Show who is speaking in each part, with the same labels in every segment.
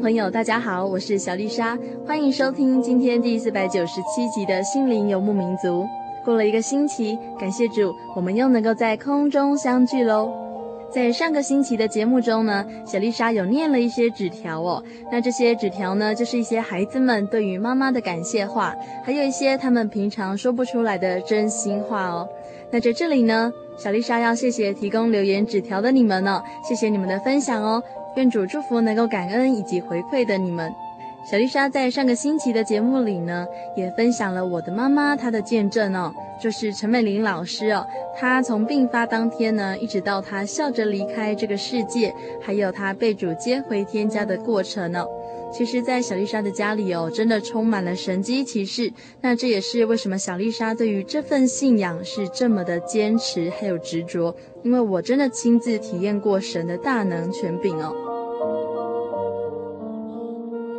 Speaker 1: 朋友，大家好，我是小丽莎，欢迎收听今天第四百九十七集的心灵游牧民族。过了一个星期，感谢主，我们又能够在空中相聚喽。在上个星期的节目中呢，小丽莎有念了一些纸条哦。那这些纸条呢，就是一些孩子们对于妈妈的感谢话，还有一些他们平常说不出来的真心话哦。那在这里呢，小丽莎要谢谢提供留言纸条的你们呢，谢谢你们的分享哦。愿主祝福能够感恩以及回馈的你们。小丽莎在上个星期的节目里呢，也分享了我的妈妈她的见证哦，就是陈美玲老师哦，她从病发当天呢，一直到她笑着离开这个世界，还有她被主接回天家的过程呢。其实，在小丽莎的家里哦，真的充满了神迹奇事。那这也是为什么小丽莎对于这份信仰是这么的坚持还有执着，因为我真的亲自体验过神的大能权柄哦。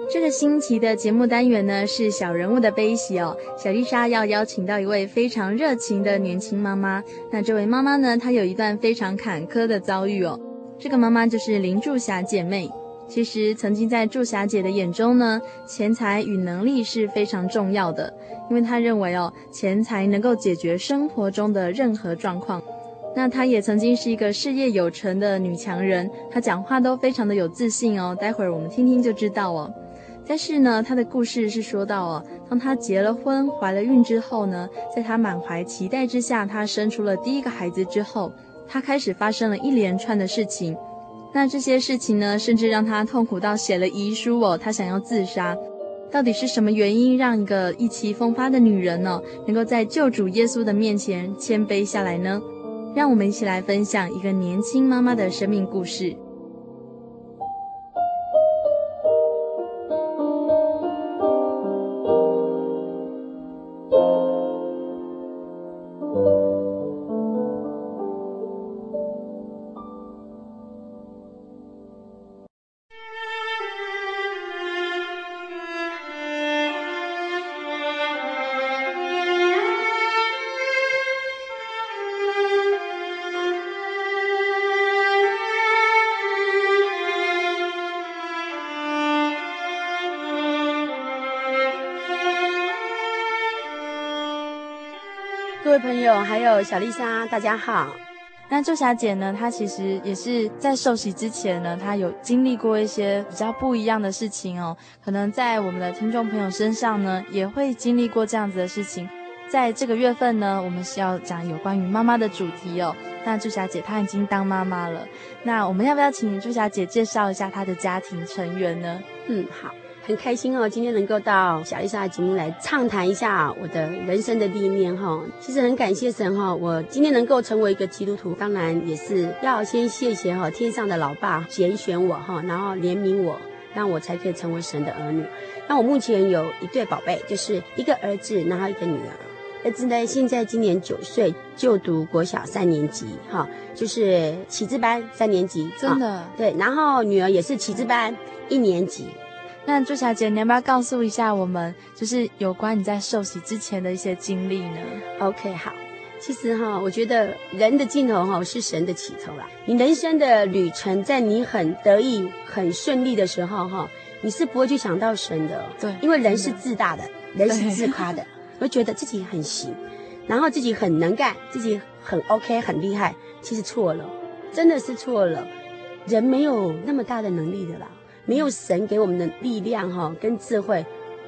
Speaker 1: 这个星期的节目单元呢，是小人物的悲喜哦。小丽莎要邀请到一位非常热情的年轻妈妈。那这位妈妈呢，她有一段非常坎坷的遭遇哦。这个妈妈就是林柱霞姐妹。其实，曾经在祝霞姐的眼中呢，钱财与能力是非常重要的，因为她认为哦，钱财能够解决生活中的任何状况。那她也曾经是一个事业有成的女强人，她讲话都非常的有自信哦。待会儿我们听听就知道哦。但是呢，她的故事是说到哦，当她结了婚、怀了孕之后呢，在她满怀期待之下，她生出了第一个孩子之后，她开始发生了一连串的事情。那这些事情呢，甚至让他痛苦到写了遗书哦，他想要自杀。到底是什么原因让一个意气风发的女人呢，能够在救主耶稣的面前谦卑下来呢？让我们一起来分享一个年轻妈妈的生命故事。
Speaker 2: 朋友，还有小丽莎，大家好。
Speaker 1: 那驻霞姐呢？她其实也是在受洗之前呢，她有经历过一些比较不一样的事情哦。可能在我们的听众朋友身上呢，也会经历过这样子的事情。在这个月份呢，我们是要讲有关于妈妈的主题哦。那朱霞姐她已经当妈妈了，那我们要不要请朱霞姐介绍一下她的家庭成员呢？
Speaker 2: 嗯，好。很开心哦，今天能够到小丽莎的节目来畅谈一下我的人生的历练哈。其实很感谢神哈，我今天能够成为一个基督徒，当然也是要先谢谢哈天上的老爸拣选我哈，然后怜悯我，让我才可以成为神的儿女。那我目前有一对宝贝，就是一个儿子，然后一个女儿。儿子呢，现在今年九岁，就读国小三年级哈，就是启智班三年级。
Speaker 1: 真的？
Speaker 2: 对，然后女儿也是启智班一年级。
Speaker 1: 那朱小姐，你要不要告诉一下我们，就是有关你在受洗之前的一些经历呢
Speaker 2: ？OK，好。其实哈，我觉得人的尽头哈是神的起头啦。你人生的旅程，在你很得意、很顺利的时候哈，你是不会去想到神的。
Speaker 1: 对，
Speaker 2: 因为人是自大的，人是自夸的，会觉得自己很行，然后自己很能干，自己很 OK、很厉害。其实错了，真的是错了。人没有那么大的能力的啦，没有神给我们的力量哈跟智慧，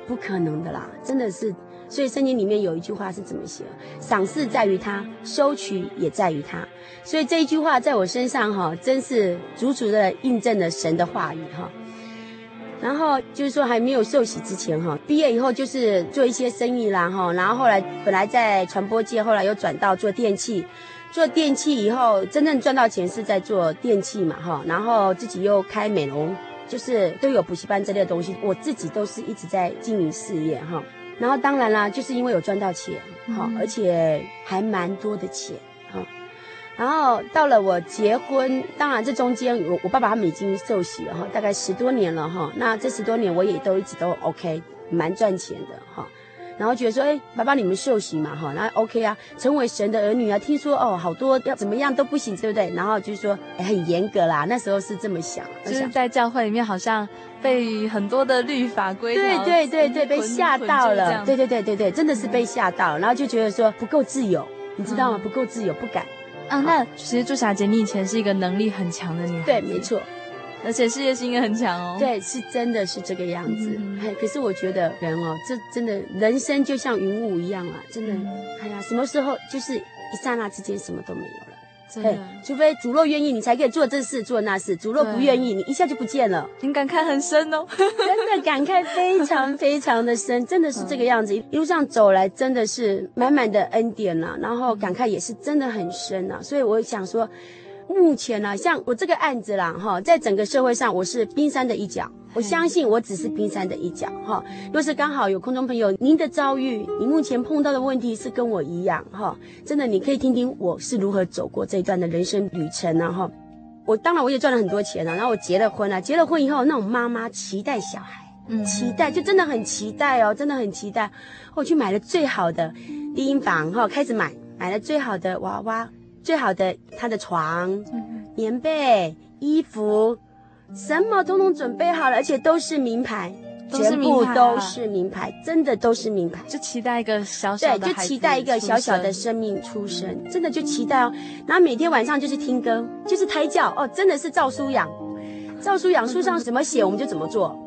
Speaker 2: 不可能的啦，真的是。所以圣经里面有一句话是怎么写？赏赐在于他，收取也在于他。所以这一句话在我身上哈，真是足足的印证了神的话语哈。然后就是说还没有受洗之前哈，毕业以后就是做一些生意啦哈。然后后来本来在传播界，后来又转到做电器，做电器以后真正赚到钱是在做电器嘛哈。然后自己又开美容，就是都有补习班之类的东西，我自己都是一直在经营事业哈。然后当然啦，就是因为有赚到钱，好、嗯，而且还蛮多的钱，哈。然后到了我结婚，当然这中间我我爸爸他们已经受洗了哈，大概十多年了哈。那这十多年我也都一直都 OK，蛮赚钱的哈。然后觉得说，哎，爸爸你们受洗嘛哈，那 OK 啊，成为神的儿女啊。听说哦，好多要怎么样都不行，对不对？然后就是说，哎，很严格啦。那时候是这么想，
Speaker 1: 就是在教会里面好像被很多的律法规条，
Speaker 2: 对对对对，被吓到了。对对对对对，真的是被吓到了。然后就觉得说不够自由，你知道吗？不够自由，不敢。
Speaker 1: 啊，那其实朱霞姐，你以前是一个能力很强的女孩。
Speaker 2: 对，没错。
Speaker 1: 而且事业心也很强哦。
Speaker 2: 对，是真的是这个样子。嘿、嗯，可是我觉得人哦，这真的人生就像云雾一样啊，真的。嗯、哎呀，什么时候就是一刹那之间什么都没有了。
Speaker 1: 真的。
Speaker 2: 除非主若愿意，你才可以做这事做那事；主若不愿意，你一下就不见了。
Speaker 1: 你感慨很深哦。
Speaker 2: 真的感慨非常 非常的深，真的是这个样子。一路上走来，真的是满满的恩典呐、啊，然后感慨也是真的很深呐、啊。所以我想说。目前呢、啊，像我这个案子啦，哈，在整个社会上，我是冰山的一角。我相信我只是冰山的一角，哈。若是刚好有空中朋友，您的遭遇，你目前碰到的问题是跟我一样，哈，真的，你可以听听我是如何走过这一段的人生旅程呢，哈。我当然我也赚了很多钱了，然后我结了婚了，结了婚以后，那种妈妈期待小孩，嗯，期待就真的很期待哦，真的很期待。我去买了最好的低音房，哈，开始买，买了最好的娃娃。最好的，他的床、棉被、衣服，什么通通准备好了，而且都是名牌，全部都是名牌，真的都是名牌。
Speaker 1: 就期待一个小小的，
Speaker 2: 对，就期待一个小小的生命出生，真的就期待哦。然后每天晚上就是听歌，就是胎教哦，真的是照书养，照书养，书上怎么写我们就怎么做。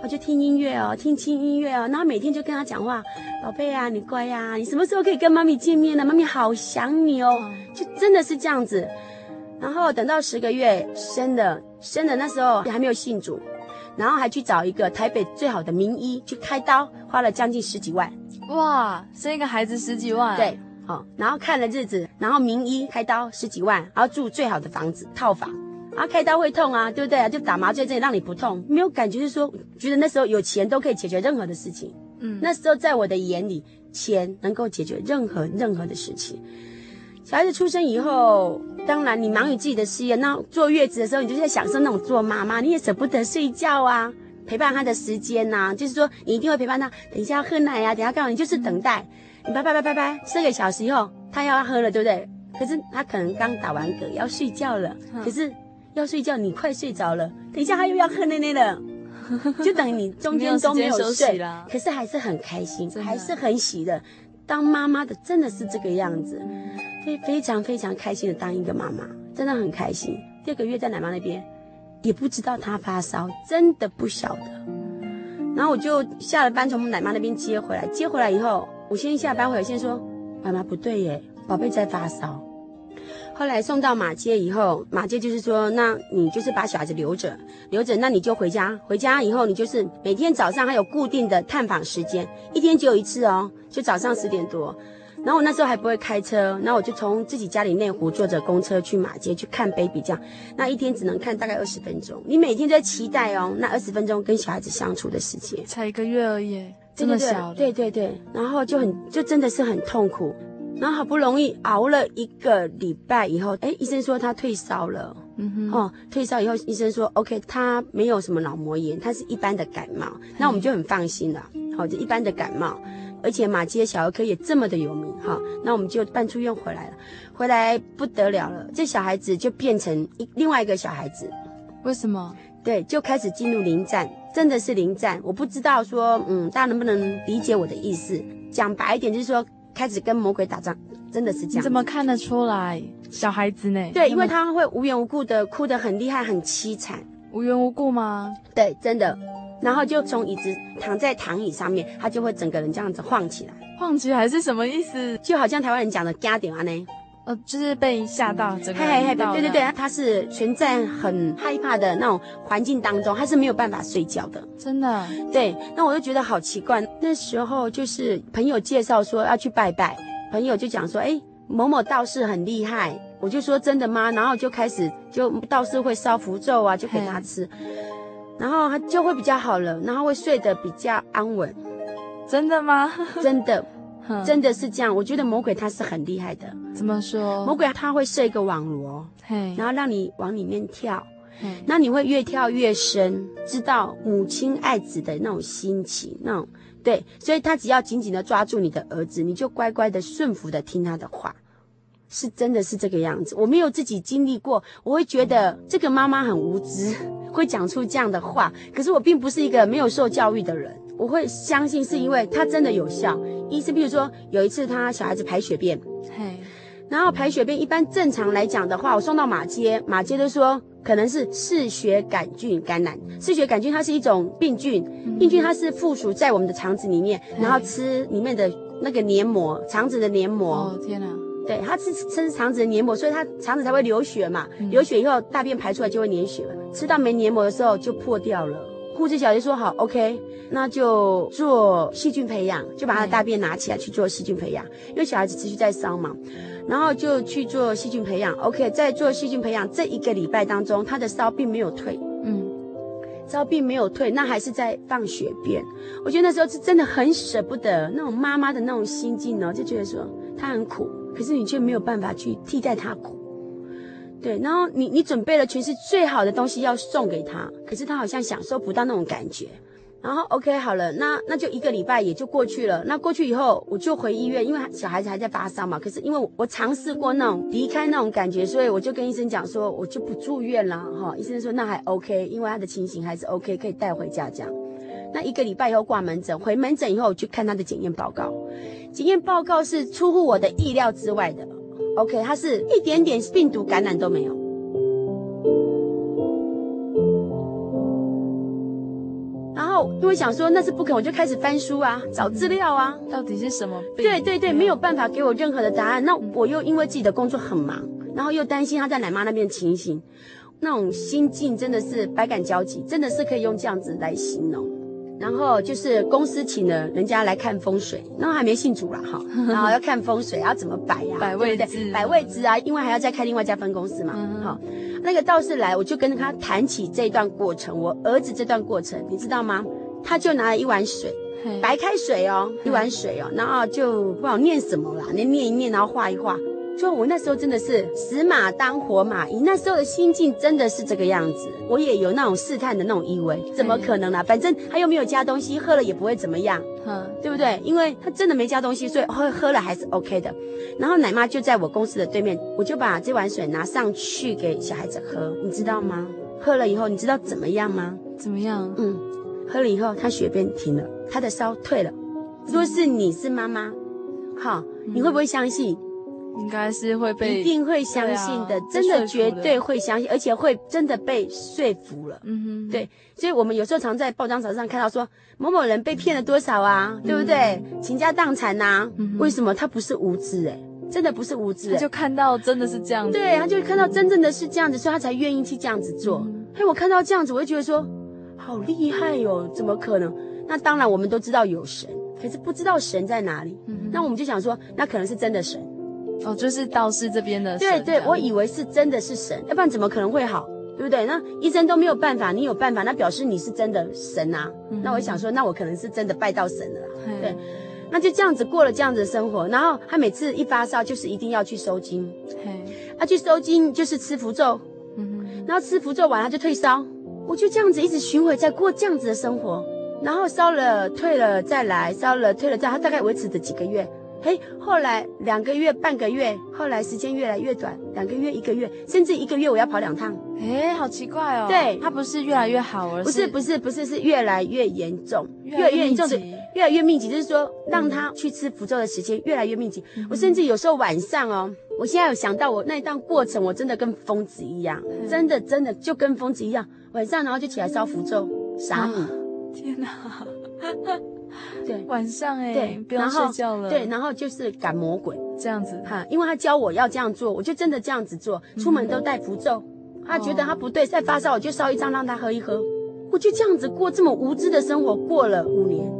Speaker 2: 我就听音乐哦，听轻音乐哦，然后每天就跟他讲话，宝贝啊，你乖呀，你什么时候可以跟妈咪见面呢？妈咪好想你哦，就真的是这样子。然后等到十个月生的，生的那时候还没有信主，然后还去找一个台北最好的名医去开刀，花了将近十几万。
Speaker 1: 哇，生一个孩子十几万？
Speaker 2: 对，好，然后看了日子，然后名医开刀十几万，然后住最好的房子套房。啊，开刀会痛啊，对不对啊？就打麻醉这里让你不痛，没有感觉，就是说觉得那时候有钱都可以解决任何的事情。嗯，那时候在我的眼里，钱能够解决任何任何的事情。小孩子出生以后，当然你忙于自己的事业，那坐月子的时候，你就在享受那种做妈妈，你也舍不得睡觉啊，陪伴他的时间呐、啊，就是说你一定会陪伴他，等一下要喝奶呀、啊，等一下干嘛？你就是等待，你拜拜拜拜拜，四个小时以后他要喝了，对不对？可是他可能刚打完嗝要睡觉了，可是。要睡觉，你快睡着了。等一下他又要喝奶奶了，就等于你 中间都没有睡，可是还是很开心，还是很喜的。当妈妈的真的是这个样子，非非常非常开心的当一个妈妈，真的很开心。第二个月在奶妈那边，也不知道她发烧，真的不晓得。然后我就下了班从我们奶妈那边接回来，接回来以后，我先下班回来先说，妈妈不对耶，宝贝在发烧。后来送到马街以后，马街就是说，那你就是把小孩子留着，留着，那你就回家。回家以后，你就是每天早上还有固定的探访时间，一天只有一次哦，就早上十点多。然后我那时候还不会开车，那我就从自己家里内湖坐着公车去马街去看 baby，这样，那一天只能看大概二十分钟。你每天都在期待哦，那二十分钟跟小孩子相处的时间，
Speaker 1: 才一个月而已，这么小。
Speaker 2: 对对对，然后就很，就真的是很痛苦。然后好不容易熬了一个礼拜以后，哎，医生说他退烧了，
Speaker 1: 嗯哼，
Speaker 2: 哦，退烧以后，医生说 OK，他没有什么脑膜炎，他是一般的感冒，那我们就很放心了。好，就一般的感冒，而且马街小儿科也这么的有名，哈，那我们就办出院回来了，回来不得了了，这小孩子就变成一另外一个小孩子，
Speaker 1: 为什么？
Speaker 2: 对，就开始进入临战，真的是临战。我不知道说，嗯，大家能不能理解我的意思？讲白一点，就是说开始跟魔鬼打仗，真的是这样。
Speaker 1: 你怎么看得出来？小孩子呢？
Speaker 2: 对，因为他会无缘无故的哭得很厉害，很凄惨。
Speaker 1: 无缘无故吗？
Speaker 2: 对，真的。然后就从椅子躺在躺椅上面，他就会整个人这样子晃起来。
Speaker 1: 晃起来是什么意思？
Speaker 2: 就好像台湾人讲的“惊到”啊呢。
Speaker 1: 呃，就是被吓到，整个
Speaker 2: 嘿嘿嘿，对对对，他是全在很害怕的那种环境当中，他是没有办法睡觉的，
Speaker 1: 真的。
Speaker 2: 对，那我就觉得好奇怪。那时候就是朋友介绍说要去拜拜，朋友就讲说，哎，某某道士很厉害，我就说真的吗？然后就开始就道士会烧符咒啊，就给他吃，然后他就会比较好了，然后会睡得比较安稳。
Speaker 1: 真的吗？
Speaker 2: 真的。真的是这样，我觉得魔鬼他是很厉害的。
Speaker 1: 怎么说？
Speaker 2: 魔鬼他会设一个网罗，
Speaker 1: 嘿，
Speaker 2: 然后让你往里面跳，那你会越跳越深，知道母亲爱子的那种心情，那种对，所以他只要紧紧的抓住你的儿子，你就乖乖的顺服的听他的话，是真的是这个样子。我没有自己经历过，我会觉得这个妈妈很无知，会讲出这样的话。可是我并不是一个没有受教育的人。我会相信是因为它真的有效。医生，比如说有一次他小孩子排血便，
Speaker 1: 嘿，
Speaker 2: 然后排血便一般正常来讲的话，我送到马街，马街都说可能是嗜血杆菌感染。嗜血杆菌它是一种病菌，病菌它是附属在我们的肠子里面，然后吃里面的那个黏膜，肠子的黏膜。
Speaker 1: 哦天哪！
Speaker 2: 对，它吃吃肠子的黏膜，所以它肠子才会流血嘛。流血以后大便排出来就会粘血了，吃到没黏膜的时候就破掉了。护士小姐说好，OK，那就做细菌培养，就把他的大便拿起来去做细菌培养，因为小孩子持续在烧嘛，然后就去做细菌培养，OK，在做细菌培养这一个礼拜当中，他的烧并没有退，嗯，烧并没有退，那还是在放血便。我觉得那时候是真的很舍不得，那种妈妈的那种心境哦，就觉得说他很苦，可是你却没有办法去替代他苦。对，然后你你准备了全是最好的东西要送给他，可是他好像享受不到那种感觉。然后 OK 好了，那那就一个礼拜也就过去了。那过去以后，我就回医院，因为小孩子还在发烧嘛。可是因为我，我尝试过那种离开那种感觉，所以我就跟医生讲说，我就不住院了哈。医生说那还 OK，因为他的情形还是 OK，可以带回家这样。那一个礼拜以后挂门诊，回门诊以后去看他的检验报告，检验报告是出乎我的意料之外的。OK，他是一点点病毒感染都没有。然后因为想说那是不可能，我就开始翻书啊，找资料啊，
Speaker 1: 到底是什么病？
Speaker 2: 对对对，没有办法给我任何的答案。那我又因为自己的工作很忙，然后又担心他在奶妈那边的情形，那种心境真的是百感交集，真的是可以用这样子来形容。然后就是公司请了人家来看风水，然后还没信主了哈，然后要看风水，要怎么摆呀？
Speaker 1: 摆位置，
Speaker 2: 摆位置啊，因为还要再开另外一家分公司嘛。好，那个道士来，我就跟他谈起这段过程，我儿子这段过程，你知道吗？他就拿了一碗水，白开水哦，一碗水哦，然后就不知道念什么啦，那念一念，然后画一画。说我那时候真的是死马当活马医，那时候的心境真的是这个样子。我也有那种试探的那种意味，怎么可能呢？反正他又没有加东西，喝了也不会怎么样，嗯，对不对？因为他真的没加东西，所以喝喝了还是 OK 的。然后奶妈就在我公司的对面，我就把这碗水拿上去给小孩子喝，你知道吗？喝了以后，你知道怎么样吗？
Speaker 1: 怎么样？
Speaker 2: 嗯，喝了以后，他血便停了，他的烧退了。若是你是妈妈，好，你会不会相信？
Speaker 1: 应该是会被，
Speaker 2: 一定会相信的，啊、真的绝对会相信，而且会真的被说服了。嗯哼，对，所以我们有时候常在报章杂志上看到说某某人被骗了多少啊，嗯、对不对？倾家荡产呐，嗯、为什么他不是无知？哎，真的不是无知，
Speaker 1: 他就看到真的是这样子，
Speaker 2: 对，他就看到真正的是这样子，所以他才愿意去这样子做。嘿、嗯，我看到这样子，我就觉得说好厉害哟、哦，怎么可能？那当然我们都知道有神，可是不知道神在哪里。嗯，那我们就想说，那可能是真的神。
Speaker 1: 哦，就是道士这边的神。
Speaker 2: 对对，我以为是真的是神，要不然怎么可能会好，对不对？那医生都没有办法，你有办法，那表示你是真的神啊。嗯、那我想说，那我可能是真的拜到神了对，那就这样子过了这样子的生活，然后他每次一发烧就是一定要去收经，嘿，他、啊、去收经就是吃符咒，嗯哼，然后吃符咒完他就退烧，我就这样子一直巡回在过这样子的生活，然后烧了退了再来，烧了退了再来，他大概维持的几个月。嘿，后来两个月、半个月，后来时间越来越短，两个月、一个月，甚至一个月我要跑两趟。
Speaker 1: 哎，好奇怪哦。
Speaker 2: 对，
Speaker 1: 它不是越来越好，而是
Speaker 2: 不是不是不是是越来越严重，越来越严重的越来越密集，就是说让他去吃符咒的时间越来越密集。我甚至有时候晚上哦，我现在有想到我那一段过程，我真的跟疯子一样，真的真的就跟疯子一样，晚上然后就起来烧符咒、傻米。
Speaker 1: 天哪！
Speaker 2: 对，
Speaker 1: 晚上哎，
Speaker 2: 对，
Speaker 1: 不用睡觉了。
Speaker 2: 对，然后就是赶魔鬼
Speaker 1: 这样子。
Speaker 2: 哈，因为他教我要这样做，我就真的这样子做，出门都带符咒。他觉得他不对，再发烧，我就烧一张让他喝一喝。我就这样子过这么无知的生活，过了五年，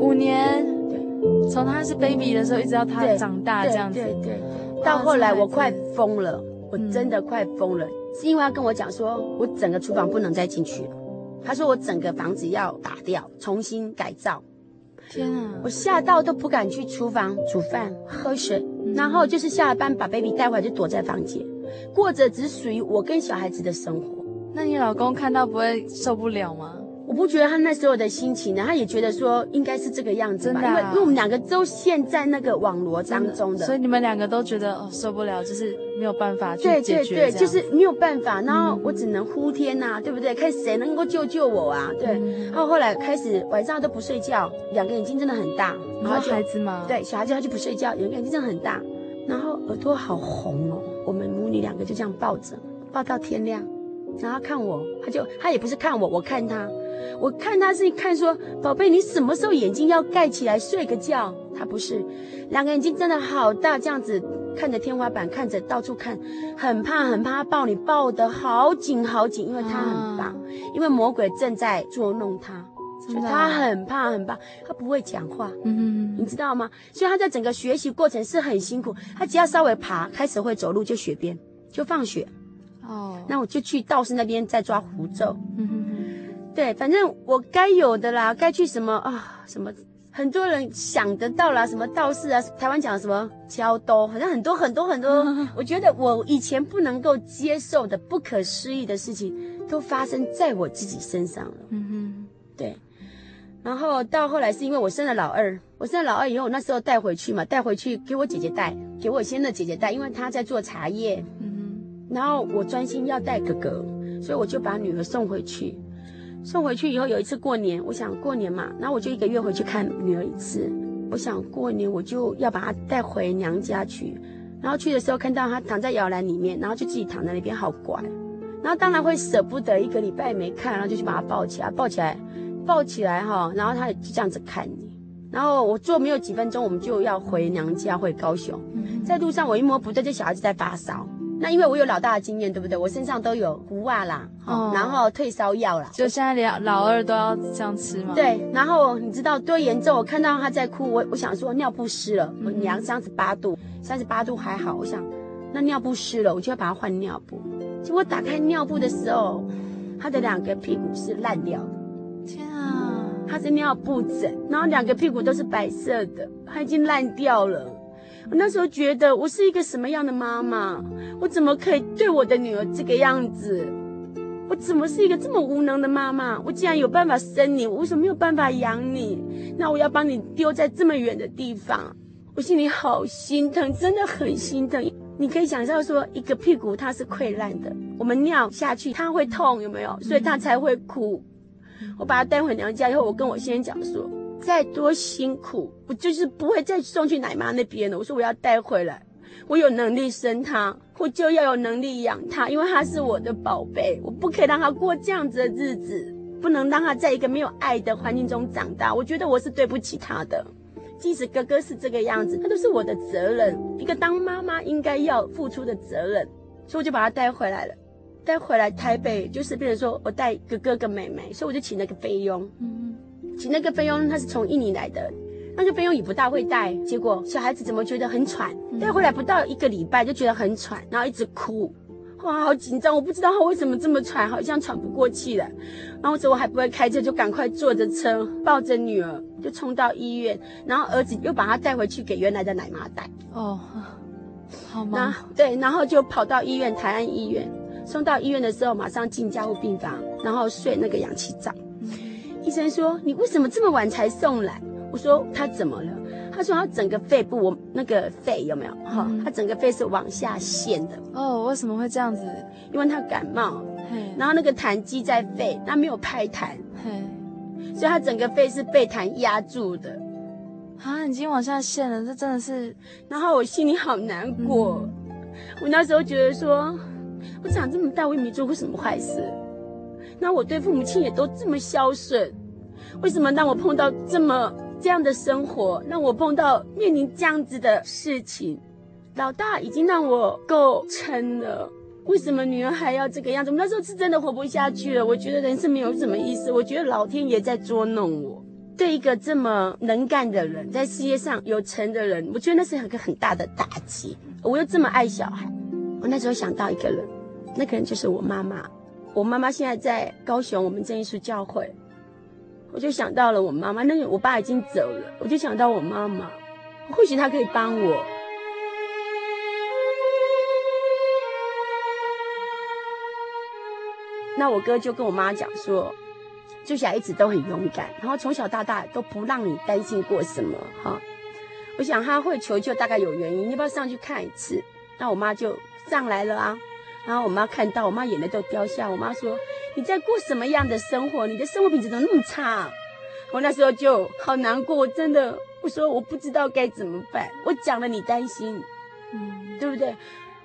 Speaker 1: 五年，
Speaker 2: 对，
Speaker 1: 从他是 baby 的时候一直到他长大这样子，
Speaker 2: 对对对，到后来我快疯了，我真的快疯了，是因为他跟我讲说，我整个厨房不能再进去了，他说我整个房子要打掉，重新改造。
Speaker 1: 天啊！
Speaker 2: 我吓到都不敢去厨房煮饭、喝水，然后就是下了班把 baby 带回来就躲在房间，过着只属于我跟小孩子的生活。
Speaker 1: 那你老公看到不会受不了吗？
Speaker 2: 我不觉得他那时候的心情呢，他也觉得说应该是这个样子因为因为我们两个都陷在那个网罗当中的，
Speaker 1: 的，所以你们两个都觉得哦受不了，就是没有办法去解决。
Speaker 2: 对对对，就是没有办法，然后我只能呼天呐、对不对？看谁能够救救我啊？对，嗯、然后后来开始晚上都不睡觉，两个眼睛真的很大。
Speaker 1: 然后孩子吗？
Speaker 2: 对，小孩子他就不睡觉，两个眼睛真的很大，然后耳朵好红哦。我们母女两个就这样抱着，抱到天亮，然后看我，他就他也不是看我，我看他。我看他是看说，宝贝，你什么时候眼睛要盖起来睡个觉？他不是，两个眼睛真的好大，这样子看着天花板，看着到处看，很怕很怕他抱你抱得好紧好紧，因为他很棒，啊、因为魔鬼正在捉弄他，所以他很怕很怕，他不会讲话，嗯。哼，你知道吗？所以他在整个学习过程是很辛苦，他只要稍微爬，开始会走路就雪边，就放学，哦，那我就去道士那边再抓符咒，嗯哼。对，反正我该有的啦，该去什么啊？什么很多人想得到啦，什么道士啊，台湾讲什么教兜，好像很多很多很多。我觉得我以前不能够接受的不可思议的事情，都发生在我自己身上了。嗯哼，对。然后到后来是因为我生了老二，我生了老二以后，我那时候带回去嘛，带回去给我姐姐带，给我先的姐姐带，因为她在做茶叶。嗯哼。然后我专心要带哥哥，所以我就把女儿送回去。送回去以后，有一次过年，我想过年嘛，然后我就一个月回去看女儿一次。我想过年我就要把她带回娘家去，然后去的时候看到她躺在摇篮里面，然后就自己躺在那边好乖，然后当然会舍不得，一个礼拜没看，然后就去把她抱起来，抱起来，抱起来哈，然后她就这样子看你，然后我坐没有几分钟，我们就要回娘家回高雄，在路上我一摸不对，这小孩子在发烧。那因为我有老大的经验，对不对？我身上都有符啊啦，哦，然后退烧药啦。
Speaker 1: 就现在连老二都要这样吃吗？
Speaker 2: 对，然后你知道多严重？我看到他在哭，我我想说尿布湿了，我量三十八度，三十八度还好，我想那尿布湿了，我就要把它换尿布。结果打开尿布的时候，他的两个屁股是烂掉的。
Speaker 1: 天啊，
Speaker 2: 他是尿布疹，然后两个屁股都是白色的，他已经烂掉了。我那时候觉得我是一个什么样的妈妈？我怎么可以对我的女儿这个样子？我怎么是一个这么无能的妈妈？我既然有办法生你，我为什么没有办法养你？那我要把你丢在这么远的地方，我心里好心疼，真的很心疼。你可以想象说，一个屁股它是溃烂的，我们尿下去它会痛，有没有？所以它才会哭。我把它带回娘家以后，我跟我先生讲说。再多辛苦，我就是不会再送去奶妈那边了。我说我要带回来，我有能力生他，我就要有能力养他，因为他是我的宝贝，我不可以让他过这样子的日子，不能让他在一个没有爱的环境中长大。我觉得我是对不起他的，即使哥哥是这个样子，他都是我的责任，一个当妈妈应该要付出的责任，所以我就把他带回来了，带回来台北就是变成说我带哥哥跟妹妹，所以我就请了个菲佣。请那个菲佣，他是从印尼来的，那个菲佣也不大会带，结果小孩子怎么觉得很喘？带回来不到一个礼拜就觉得很喘，然后一直哭，哇，好紧张！我不知道他为什么这么喘，好像喘不过气来。然后这我还不会开车，就赶快坐着车，抱着女儿就冲到医院，然后儿子又把他带回去给原来的奶妈带。
Speaker 1: 哦，好吗？
Speaker 2: 对，然后就跑到医院，台安医院。送到医院的时候，马上进加护病房，然后睡那个氧气罩。医生说：“你为什么这么晚才送来？”我说：“他怎么了？”他说：“他整个肺部，我那个肺有没有？哈，他整个肺是往下陷的。
Speaker 1: 哦，为什么会这样子？
Speaker 2: 因为他感冒，然后那个痰积在肺，他没有拍痰，所以他整个肺是被痰压住的。
Speaker 1: 啊，已经往下陷了，这真的是……
Speaker 2: 然后我心里好难过。嗯、我那时候觉得说，我长这么大，我也没做过什么坏事。那我对父母亲也都这么孝顺，为什么让我碰到这么这样的生活，让我碰到面临这样子的事情？老大已经让我够撑了，为什么女儿还要这个样子？我那时候是真的活不下去了，我觉得人生没有什么意思，我觉得老天爷在捉弄我。对一个这么能干的人，在事业上有成的人，我觉得那是一个很大的打击。我又这么爱小孩，我那时候想到一个人，那个人就是我妈妈。我妈妈现在在高雄，我们真耶稣教会，我就想到了我妈妈。那个我爸已经走了，我就想到我妈妈，或许她可以帮我。那我哥就跟我妈讲说，就小孩一直都很勇敢，然后从小到大都不让你担心过什么哈。我想他会求救，大概有原因，你要不要上去看一次？那我妈就上来了啊。然后我妈看到，我妈眼泪都掉下。我妈说：“你在过什么样的生活？你的生活品质怎么那么差？”我那时候就好难过，我真的，我说我不知道该怎么办。我讲了你担心，嗯，对不对？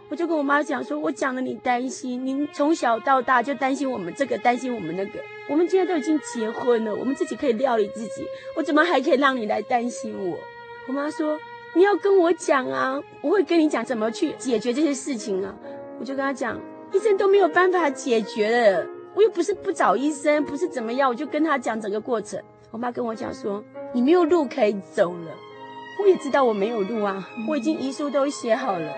Speaker 2: 我就跟我妈讲说，我讲了你担心，您从小到大就担心我们这个，担心我们那个。我们现在都已经结婚了，我们自己可以料理自己，我怎么还可以让你来担心我？我妈说：“你要跟我讲啊，我会跟你讲怎么去解决这些事情啊。”我就跟他讲，医生都没有办法解决了，我又不是不找医生，不是怎么样，我就跟他讲整个过程。我妈跟我讲说，你没有路可以走了，我也知道我没有路啊，我已经遗书都写好了。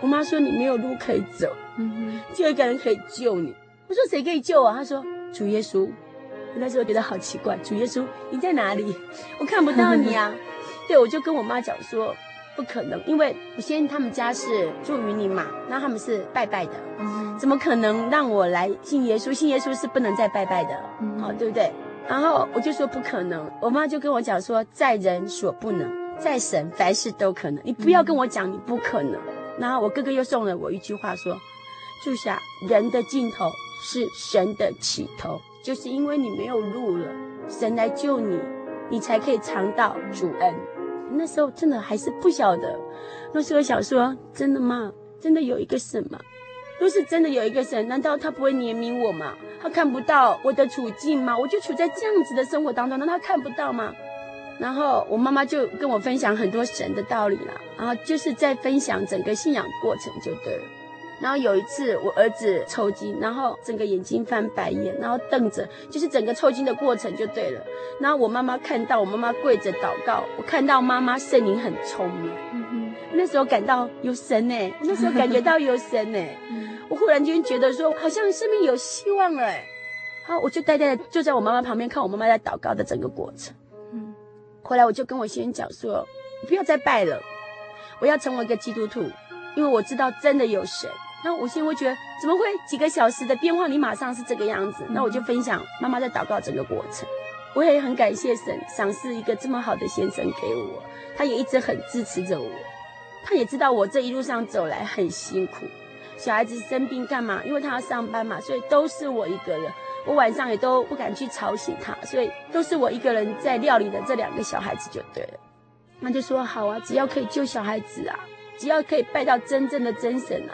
Speaker 2: 我妈说，你没有路可以走，嗯，就有一个人可以救你。我说，谁可以救我？她说主耶稣。我那时候觉得好奇怪，主耶稣你在哪里？我看不到你啊。对，我就跟我妈讲说。不可能，因为我先他们家是住云林嘛，那他们是拜拜的，嗯，怎么可能让我来信耶稣？信耶稣是不能再拜拜的，嗯，好，对不对？然后我就说不可能，我妈就跟我讲说，在人所不能，在神凡事都可能。你不要跟我讲你不可能。嗯，然后我哥哥又送了我一句话说，住下，人的尽头是神的起头，就是因为你没有路了，神来救你，你才可以尝到主恩。那时候真的还是不晓得，那时候想说，真的吗？真的有一个神吗？若是真的有一个神，难道他不会怜悯我吗？他看不到我的处境吗？我就处在这样子的生活当中，难道他看不到吗？然后我妈妈就跟我分享很多神的道理了，然后就是在分享整个信仰过程就对了。然后有一次，我儿子抽筋，然后整个眼睛翻白眼，然后瞪着，就是整个抽筋的过程就对了。然后我妈妈看到，我妈妈跪着祷告，我看到妈妈圣灵很充满。嗯哼，那时候感到有神哎，那时候感觉到有神哎，我忽然间觉得说，好像生命有希望了哎。好，我就呆呆的就在我妈妈旁边看我妈妈在祷告的整个过程。嗯，后来我就跟我先生讲说，不要再拜了，我要成为一个基督徒，因为我知道真的有神。那我现在会觉得，怎么会几个小时的变化，你马上是这个样子？那我就分享妈妈在祷告整个过程，我也很感谢神赏赐一个这么好的先生给我，他也一直很支持着我，他也知道我这一路上走来很辛苦，小孩子生病干嘛？因为他要上班嘛，所以都是我一个人，我晚上也都不敢去吵醒他，所以都是我一个人在料理的这两个小孩子就对了。那就说好啊，只要可以救小孩子啊，只要可以拜到真正的真神啊。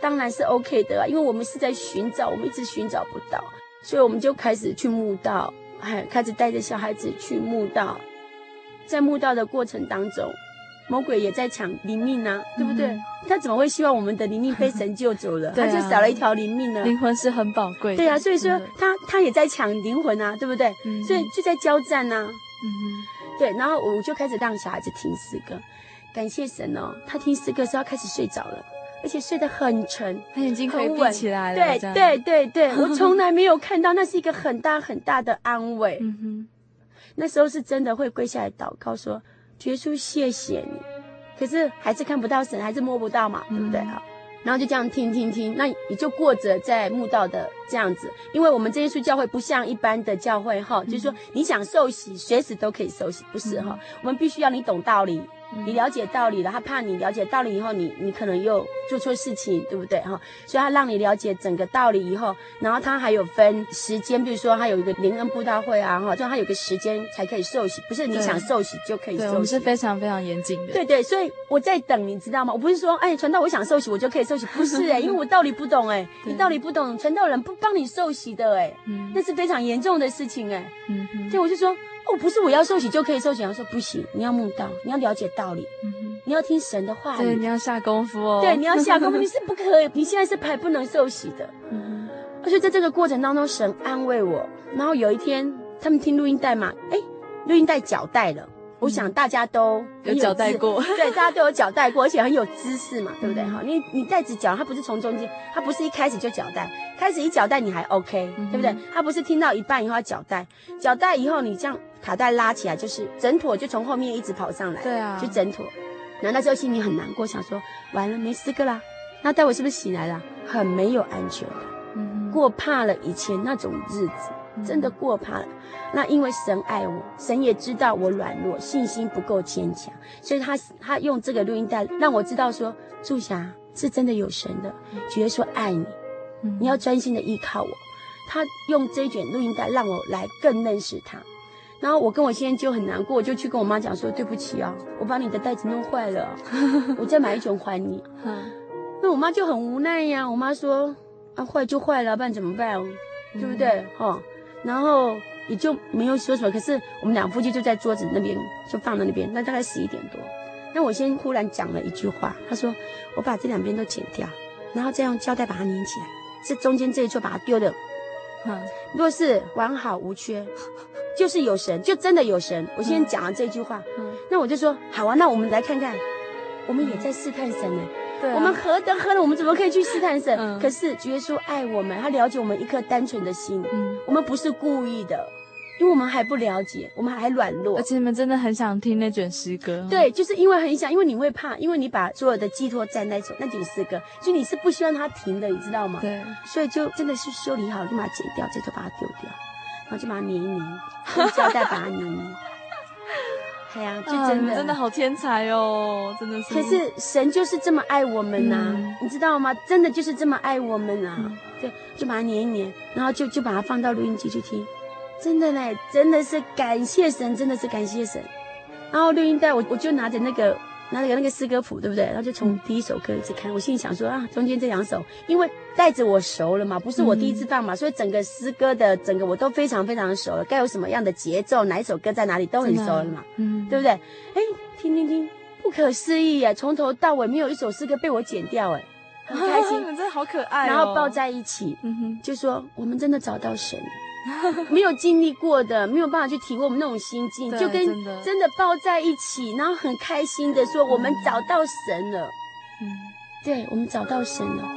Speaker 2: 当然是 OK 的啊，因为我们是在寻找，我们一直寻找不到，所以我们就开始去墓道，哎，开始带着小孩子去墓道。在墓道的过程当中，魔鬼也在抢灵命啊，对不对？嗯、他怎么会希望我们的灵命被神救走了？他就少了一条灵命呢？
Speaker 1: 灵魂是很宝贵的。
Speaker 2: 对啊，所以说他他也在抢灵魂啊，对不对？嗯、所以就在交战呐、啊。嗯，对，然后我就开始让小孩子听诗歌，感谢神哦，他听诗歌是要开始睡着了。而且睡得很沉，
Speaker 1: 他眼睛可以闭起来了。
Speaker 2: 对对对对，我从来没有看到，那是一个很大很大的安慰。嗯哼，那时候是真的会跪下来祷告说：“耶稣，谢谢你。”可是还是看不到神，还是摸不到嘛，对不对？好，然后就这样听听听，那你就过着在墓道的这样子，因为我们这耶稣教会不像一般的教会哈，就是说你想受洗随时都可以受洗，不是哈，我们必须要你懂道理。你了解道理了，他怕你了解道理以后，你你可能又做错事情，对不对哈？所以他让你了解整个道理以后，然后他还有分时间，比如说他有一个灵恩布道会啊哈，就他有个时间才可以受洗，不是你想受洗就可以受洗。
Speaker 1: 我们是非常非常严谨的。
Speaker 2: 对对，所以我在等，你知道吗？我不是说哎，传道我想受洗我就可以受洗，不是哎，因为我道理不懂 哎，你道理不懂，传道人不帮你受洗的哎，嗯，那是非常严重的事情哎，嗯嗯，所以我就说。哦，不是我要受洗就可以受洗。他说不行，你要慕道，你要了解道理，你要听神的话语，
Speaker 1: 对，你要下功夫哦。
Speaker 2: 对，你要下功夫，你是不可以，你现在是还不能受洗的。而且在这个过程当中，神安慰我。然后有一天，他们听录音带嘛，哎，录音带脚带了。我想大家都
Speaker 1: 有脚带过，
Speaker 2: 对，大家都有脚带过，而且很有知识嘛，对不对？哈，你你带子脚，它不是从中间，它不是一开始就脚带，开始一脚带你还 OK，对不对？它不是听到一半以后要缴带，脚带以后你这样卡带拉起来，就是整坨就从后面一直跑上来，
Speaker 1: 对啊，
Speaker 2: 就整坨。然后那时候心里很难过，想说完了没四个啦，那待会是不是醒来了？很没有安全感，嗯，过怕了以前那种日子。真的过怕了，那因为神爱我，神也知道我软弱，信心不够坚强，所以他他用这个录音带让我知道说，祝霞是真的有神的，觉得说爱你，你要专心的依靠我。他用这一卷录音带让我来更认识他，然后我跟我先生就很难过，我就去跟我妈讲说，对不起啊，我把你的袋子弄坏了，我再买一卷还你。那我妈就很无奈呀，我妈说啊，坏就坏了，不然怎么办？对不对？哈。然后也就没有说什么，可是我们两夫妻就在桌子那边就放在那边，那大概十一点多。那我先忽然讲了一句话，他说：“我把这两边都剪掉，然后再用胶带把它粘起来，这中间这一撮把它丢了。嗯，若是完好无缺，就是有神，就真的有神。我先讲了这句话，嗯，那我就说好啊，那我们来看看，我们也在试探神呢。”对啊、我们何德何能？我们怎么可以去试探神？嗯、可是主耶稣爱我们，他了解我们一颗单纯的心。嗯，我们不是故意的，因为我们还不了解，我们还软弱。
Speaker 1: 而且你们真的很想听那卷诗歌。
Speaker 2: 对，就是因为很想，因为你会怕，因为你把所有的寄托在那首那卷诗歌，所以你是不希望它停的，你知道吗？
Speaker 1: 对。
Speaker 2: 所以就真的是修理好，就把它剪掉，这就把它丢掉，然后就把它粘一粘，用胶带把它粘一粘。对呀，就真的、
Speaker 1: 啊、真的好天才哦，真的是。
Speaker 2: 可是神就是这么爱我们呐、啊，嗯、你知道吗？真的就是这么爱我们呐、啊。嗯、对，就把它粘一粘，然后就就把它放到录音机去听。真的嘞，真的是感谢神，真的是感谢神。然后录音带，我我就拿着那个。拿了个那个诗歌谱，对不对？然后就从第一首歌一直看。我心里想说啊，中间这两首，因为带着我熟了嘛，不是我第一次放嘛，嗯、所以整个诗歌的整个我都非常非常的熟了。该有什么样的节奏，哪一首歌在哪里都很熟了嘛，嗯，对不对？哎，听听听，不可思议耶！从头到尾没有一首诗歌被我剪掉，哎，很开心，
Speaker 1: 真的好可爱、哦。
Speaker 2: 然后抱在一起，嗯哼，就说我们真的找到神了。没有经历过的，没有办法去体会我们那种心境，就跟真的抱在一起，然后很开心的说：“我们找到神了。”嗯，对，我们找到神了。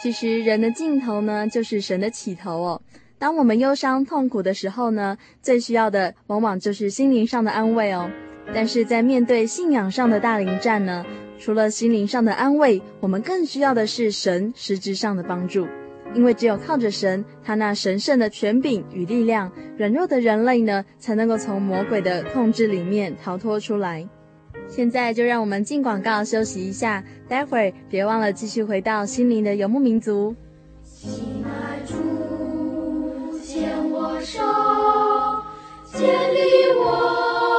Speaker 1: 其实人的尽头呢，就是神的起头哦。当我们忧伤痛苦的时候呢，最需要的往往就是心灵上的安慰哦。但是在面对信仰上的大临战呢，除了心灵上的安慰，我们更需要的是神实质上的帮助，因为只有靠着神，他那神圣的权柄与力量，软弱的人类呢，才能够从魔鬼的控制里面逃脱出来。现在就让我们进广告休息一下，待会儿别忘了继续回到心灵的游牧民族。亲爱主，牵我手，建立我。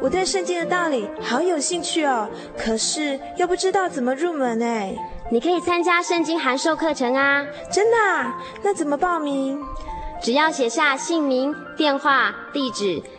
Speaker 3: 我对圣经的道理好有兴趣哦可是又不知道怎么入门呢
Speaker 4: 你可以参加圣经函授课程啊。
Speaker 3: 真的那怎么报名？
Speaker 4: 只要写下姓名电话地址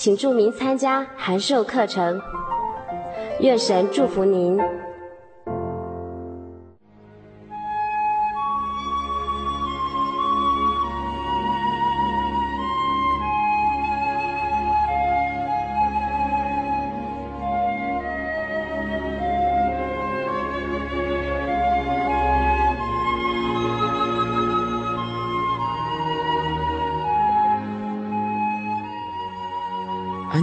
Speaker 4: 请注明参加函授课程。愿神祝福您。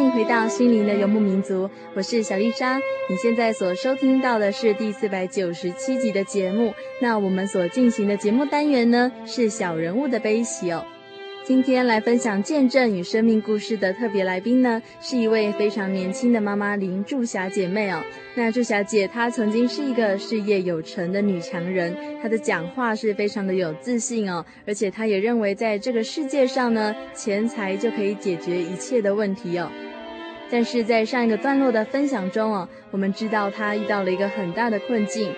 Speaker 1: 迎回到心灵的游牧民族，我是小丽莎。你现在所收听到的是第四百九十七集的节目。那我们所进行的节目单元呢，是小人物的悲喜哦。今天来分享见证与生命故事的特别来宾呢，是一位非常年轻的妈妈林祝霞姐妹哦。那祝霞姐她曾经是一个事业有成的女强人，她的讲话是非常的有自信哦，而且她也认为在这个世界上呢，钱财就可以解决一切的问题哦。但是在上一个段落的分享中哦，我们知道他遇到了一个很大的困境，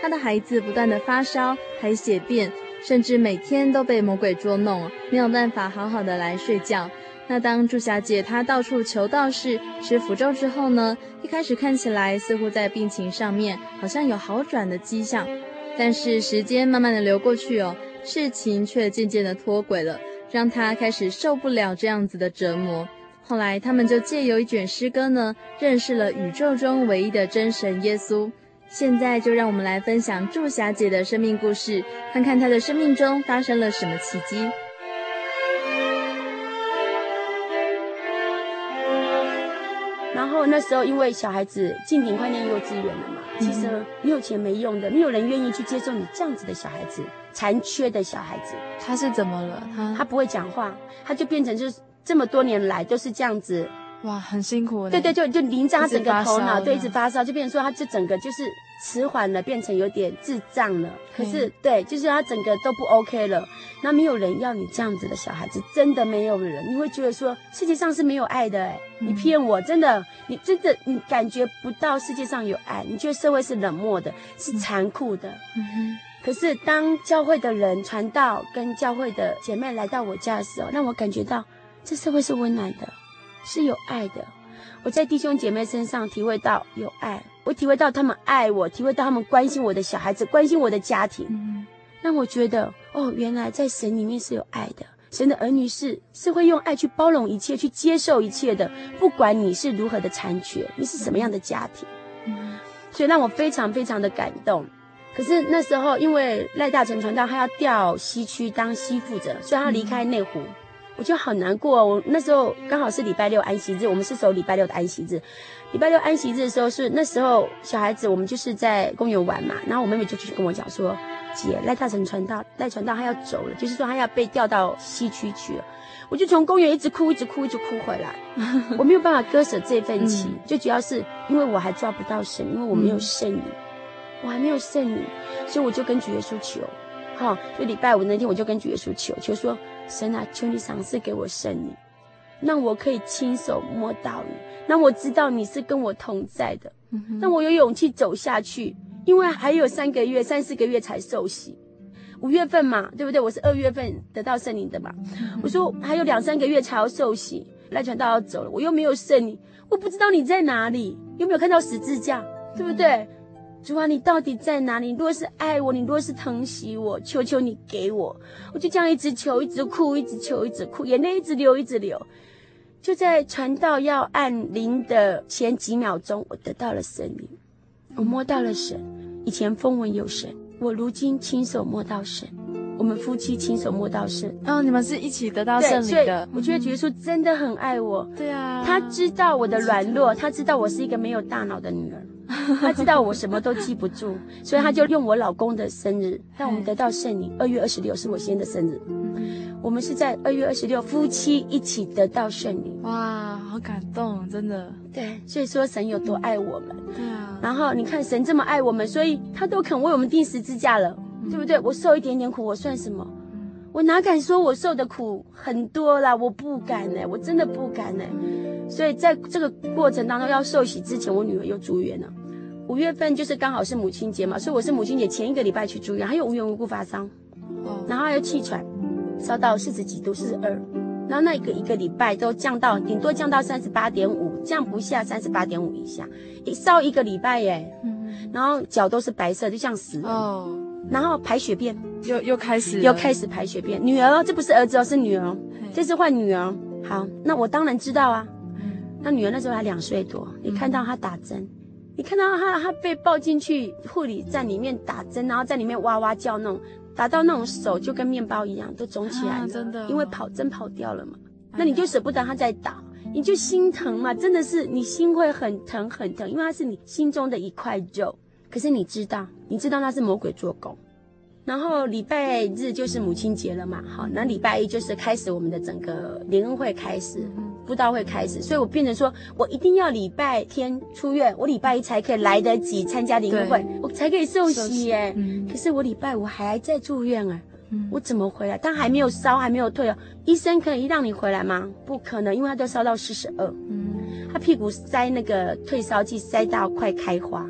Speaker 1: 他的孩子不断的发烧、还血便，甚至每天都被魔鬼捉弄，没有办法好好的来睡觉。那当驻霞姐她到处求道士吃符咒之后呢，一开始看起来似乎在病情上面好像有好转的迹象，但是时间慢慢的流过去哦，事情却渐渐的脱轨了，让她开始受不了这样子的折磨。后来，他们就借由一卷诗歌呢，认识了宇宙中唯一的真神耶稣。现在，就让我们来分享祝霞姐的生命故事，看看她的生命中发生了什么奇迹。
Speaker 2: 然后那时候因为小孩子静婷快念幼稚园了嘛，其实你有钱没用的，没有人愿意去接受你这样子的小孩子，残缺的小孩子。
Speaker 1: 他是怎么了？他
Speaker 2: 他不会讲话，他就变成就是这么多年来都是这样子。
Speaker 1: 哇，很辛苦。
Speaker 2: 对对，就就淋扎整个头脑，对，一直发烧，就变成说他这整个就是迟缓了，变成有点智障了。可是对，就是他整个都不 OK 了。那没有人要你这样子的小孩子，真的没有人。你会觉得说世界上是没有爱的，哎，你骗我，真的，你真的你感觉不到世界上有爱，你觉得社会是冷漠的，是残酷的。嗯哼。可是当教会的人传道跟教会的姐妹来到我家的时候，让我感觉到这社会是温暖的。是有爱的，我在弟兄姐妹身上体会到有爱，我体会到他们爱我，体会到他们关心我的小孩子，关心我的家庭，嗯、让我觉得哦，原来在神里面是有爱的，神的儿女是是会用爱去包容一切，去接受一切的，不管你是如何的残缺，你是什么样的家庭，嗯、所以让我非常非常的感动。可是那时候因为赖大成传道他要调西区当西副者，所以他要离开内湖。嗯我就好难过，我那时候刚好是礼拜六安息日，我们是守礼拜六的安息日。礼拜六安息日的时候是那时候小孩子，我们就是在公园玩嘛，然后我妹妹就去跟我讲说：“姐，赖大成传道，赖传道他要走了，就是说他要被调到西区去了。”我就从公园一直哭，一直哭，一直哭回来。我没有办法割舍这份情，嗯、就主要是因为我还抓不到神，因为我没有圣灵，嗯、我还没有圣灵，所以我就跟主耶稣求，好，就礼拜五那天我就跟主耶稣求，求说。神啊，求你赏赐给我圣灵，让我可以亲手摸到你，让我知道你是跟我同在的，让我有勇气走下去。因为还有三个月、三四个月才受洗，五月份嘛，对不对？我是二月份得到圣灵的嘛。我说还有两三个月才要受洗，赖传道要走了，我又没有圣灵，我不知道你在哪里，有没有看到十字架，对不对？主啊，你到底在哪里？你若是爱我，你若是疼惜我，求求你给我。我就这样一直求，一直哭，一直求，一直哭，眼泪一直流，一直流。就在传道要按铃的前几秒钟，我得到了圣灵，我摸到了神。以前风闻有神，我如今亲手摸到神。我们夫妻亲手摸到神。
Speaker 1: 哦，你们是一起得到圣灵的。
Speaker 2: 我觉得耶稣真的很爱我。
Speaker 1: 对啊，
Speaker 2: 他知道我的软弱，他知道我是一个没有大脑的女儿。他知道我什么都记不住，所以他就用我老公的生日让我们得到圣灵。二月二十六是我先的生日，我们是在二月二十六夫妻一起得到圣灵。
Speaker 1: 哇，好感动，真的。
Speaker 2: 对，所以说神有多爱我们。
Speaker 1: 对啊。
Speaker 2: 然后你看神这么爱我们，所以他都肯为我们钉十字架了，对不对？我受一点点苦，我算什么？我哪敢说我受的苦很多啦？我不敢呢，我真的不敢呢。所以在这个过程当中，要受洗之前，我女儿又住院了。五月份就是刚好是母亲节嘛，所以我是母亲节前一个礼拜去住院，还有无缘无故发烧，然后还有气喘，烧到四十几度，四十二，然后那个一个礼拜都降到顶多降到三十八点五，降不下三十八点五以下，一烧一个礼拜耶，然后脚都是白色，就像死哦，然后排血便。
Speaker 1: 又又开始
Speaker 2: 又开始排血便，女儿这不是儿子哦，是女儿，这是换女儿，好，那我当然知道啊，那女儿那时候还两岁多，你看到她打针。你看到他，他被抱进去护理站里面打针，然后在里面哇哇叫，那种打到那种手就跟面包一样，都肿起来了，啊，真的，因为跑针跑掉了嘛。那你就舍不得他再打，你就心疼嘛，真的是你心会很疼很疼，因为他是你心中的一块肉。可是你知道，你知道那是魔鬼做工。然后礼拜日就是母亲节了嘛，好，那礼拜一就是开始我们的整个联恩会开始。布道会开始，所以我变成说，我一定要礼拜天出院，我礼拜一才可以来得及参加灵会，我才可以受洗耶。嗯、可是我礼拜五还在住院啊，嗯、我怎么回来？他还没有烧，还没有退哦。医生可以让你回来吗？不可能，因为他都烧到四十二，嗯他屁股塞那个退烧剂塞到快开花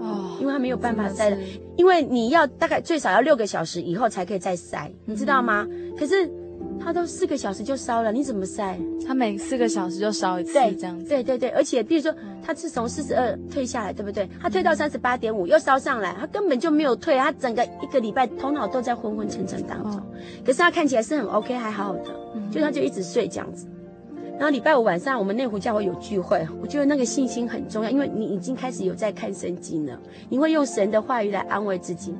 Speaker 2: 哦，因为他没有办法塞了，因为你要大概最少要六个小时以后才可以再塞，你知道吗？嗯、可是。他都四个小时就烧了，你怎么塞？
Speaker 1: 他每四个小时就烧一次，对，这样子。
Speaker 2: 对对对，而且比如说，他是从四十二退下来，对不对？他退到三十八点五，又烧上来，他根本就没有退，他整个一个礼拜头脑都在昏昏沉沉当中。哦、可是他看起来是很 OK，还好好的，嗯、就他就一直睡这样子。然后礼拜五晚上我们内湖教会有聚会，我觉得那个信心很重要，因为你已经开始有在看圣经了，你会用神的话语来安慰自己。